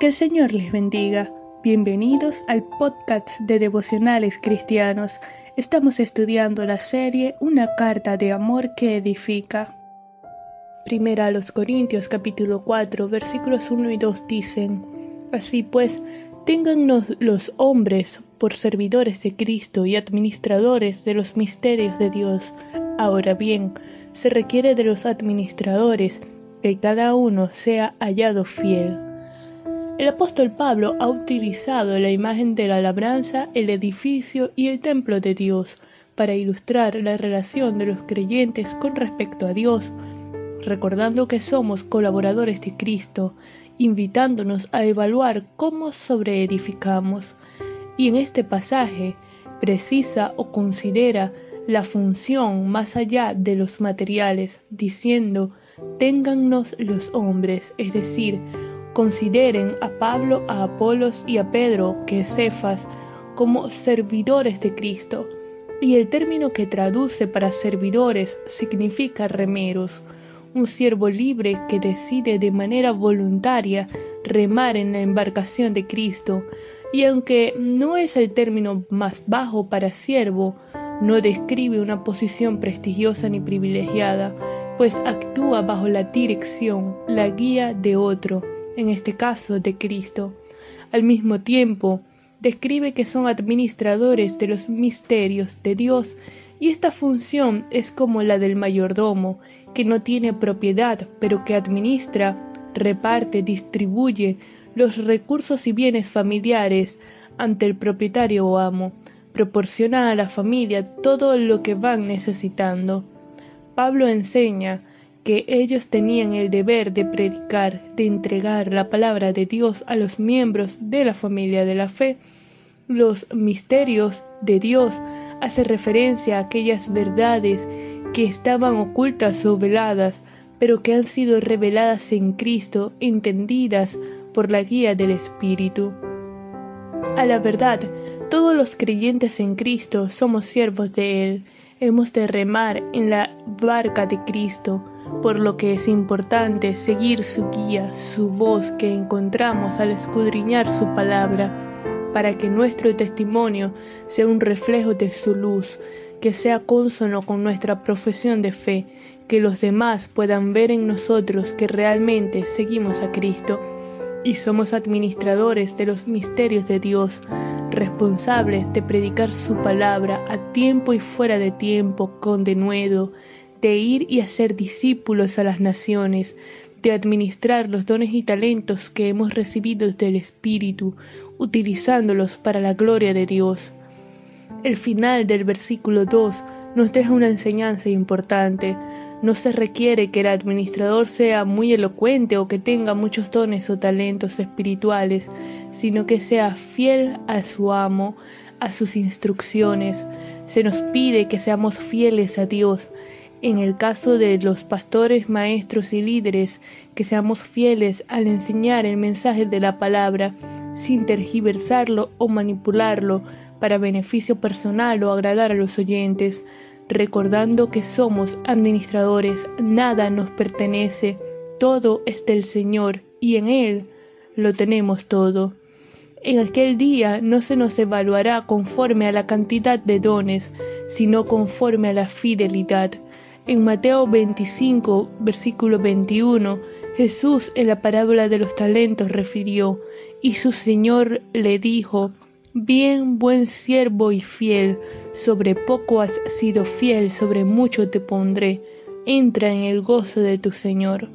Que el Señor les bendiga. Bienvenidos al podcast de devocionales cristianos. Estamos estudiando la serie Una carta de amor que edifica. Primera a los Corintios capítulo 4 versículos 1 y 2 dicen, Así pues, téngannos los hombres por servidores de Cristo y administradores de los misterios de Dios. Ahora bien, se requiere de los administradores que cada uno sea hallado fiel. El apóstol Pablo ha utilizado la imagen de la labranza, el edificio y el templo de Dios para ilustrar la relación de los creyentes con respecto a Dios, recordando que somos colaboradores de Cristo, invitándonos a evaluar cómo sobreedificamos. Y en este pasaje precisa o considera la función más allá de los materiales, diciendo, téngannos los hombres, es decir, Consideren a Pablo, a Apolos y a Pedro, que es Cefas, como servidores de Cristo. Y el término que traduce para servidores significa remeros, un siervo libre que decide de manera voluntaria remar en la embarcación de Cristo, y aunque no es el término más bajo para siervo, no describe una posición prestigiosa ni privilegiada, pues actúa bajo la dirección, la guía de otro, en este caso de Cristo. Al mismo tiempo, describe que son administradores de los misterios de Dios y esta función es como la del mayordomo, que no tiene propiedad, pero que administra, reparte, distribuye los recursos y bienes familiares ante el propietario o amo, proporciona a la familia todo lo que van necesitando. Pablo enseña que ellos tenían el deber de predicar, de entregar la palabra de Dios a los miembros de la familia de la fe. Los misterios de Dios hace referencia a aquellas verdades que estaban ocultas o veladas, pero que han sido reveladas en Cristo, entendidas por la guía del Espíritu. A la verdad, todos los creyentes en Cristo somos siervos de Él, hemos de remar en la barca de Cristo, por lo que es importante seguir su guía, su voz que encontramos al escudriñar su palabra, para que nuestro testimonio sea un reflejo de su luz, que sea consono con nuestra profesión de fe, que los demás puedan ver en nosotros que realmente seguimos a Cristo y somos administradores de los misterios de Dios, responsables de predicar su palabra a tiempo y fuera de tiempo con denuedo, de ir y hacer discípulos a las naciones, de administrar los dones y talentos que hemos recibido del Espíritu, utilizándolos para la gloria de Dios. El final del versículo 2 nos deja una enseñanza importante. No se requiere que el administrador sea muy elocuente o que tenga muchos dones o talentos espirituales, sino que sea fiel a su amo, a sus instrucciones. Se nos pide que seamos fieles a Dios, en el caso de los pastores, maestros y líderes, que seamos fieles al enseñar el mensaje de la palabra, sin tergiversarlo o manipularlo para beneficio personal o agradar a los oyentes, recordando que somos administradores, nada nos pertenece, todo es del Señor y en Él lo tenemos todo. En aquel día no se nos evaluará conforme a la cantidad de dones, sino conforme a la fidelidad en Mateo 25, versículo 21, Jesús en la parábola de los talentos refirió, y su Señor le dijo, Bien, buen siervo y fiel, sobre poco has sido fiel, sobre mucho te pondré, entra en el gozo de tu Señor.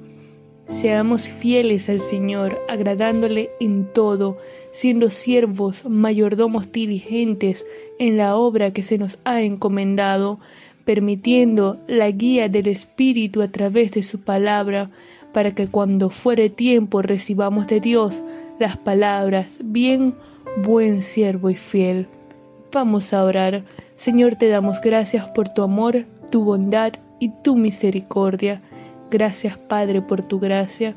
Seamos fieles al Señor, agradándole en todo, siendo siervos, mayordomos diligentes en la obra que se nos ha encomendado, permitiendo la guía del Espíritu a través de su palabra, para que cuando fuere tiempo recibamos de Dios las palabras, bien, buen siervo y fiel. Vamos a orar. Señor, te damos gracias por tu amor, tu bondad y tu misericordia. Gracias, Padre, por tu gracia.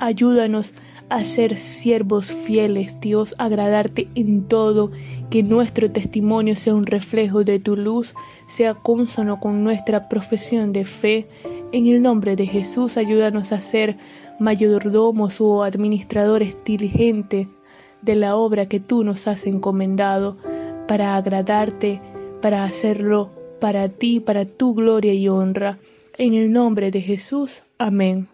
Ayúdanos a ser siervos fieles, Dios, agradarte en todo, que nuestro testimonio sea un reflejo de tu luz, sea consono con nuestra profesión de fe. En el nombre de Jesús, ayúdanos a ser mayordomos o administradores diligentes de la obra que tú nos has encomendado, para agradarte, para hacerlo para ti, para tu gloria y honra. En el nombre de Jesús. Amén.